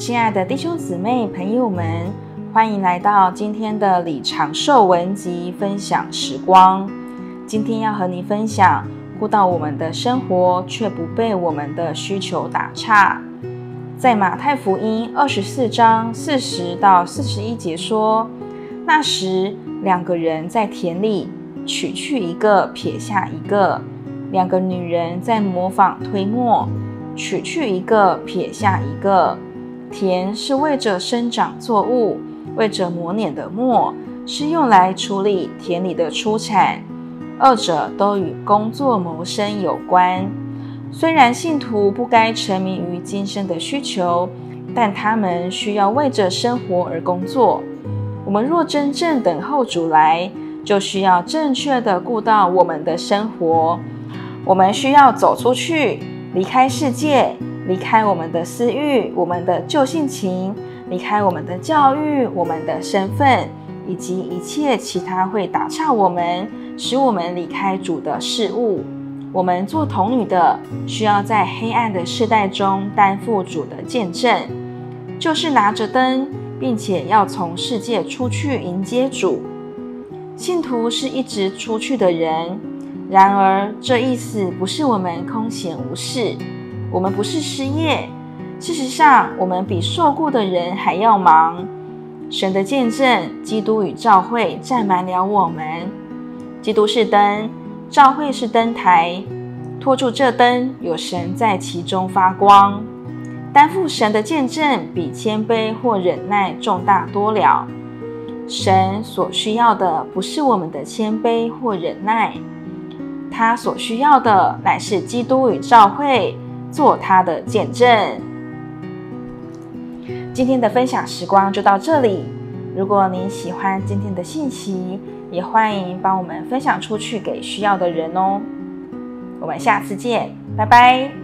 亲爱的弟兄姊妹、朋友们，欢迎来到今天的李长寿文集分享时光。今天要和你分享，顾到我们的生活，却不被我们的需求打岔。在马太福音二十四章四十到四十一节说，那时两个人在田里，取去一个，撇下一个；两个女人在磨坊推磨，取去一个，撇下一个。田是为着生长作物，为着磨碾的磨是用来处理田里的出产，二者都与工作谋生有关。虽然信徒不该沉迷于今生的需求，但他们需要为着生活而工作。我们若真正等候主来，就需要正确地顾到我们的生活。我们需要走出去，离开世界。离开我们的私欲，我们的旧性情，离开我们的教育，我们的身份，以及一切其他会打岔我们、使我们离开主的事物。我们做童女的，需要在黑暗的世代中担负主的见证，就是拿着灯，并且要从世界出去迎接主。信徒是一直出去的人，然而这意思不是我们空闲无事。我们不是失业，事实上，我们比受雇的人还要忙。神的见证，基督与教会占满了我们。基督是灯，教会是灯台，托住这灯，有神在其中发光。担负神的见证，比谦卑或忍耐重大多了。神所需要的不是我们的谦卑或忍耐，他所需要的乃是基督与教会。做它的见证。今天的分享时光就到这里。如果您喜欢今天的信息，也欢迎帮我们分享出去给需要的人哦。我们下次见，拜拜。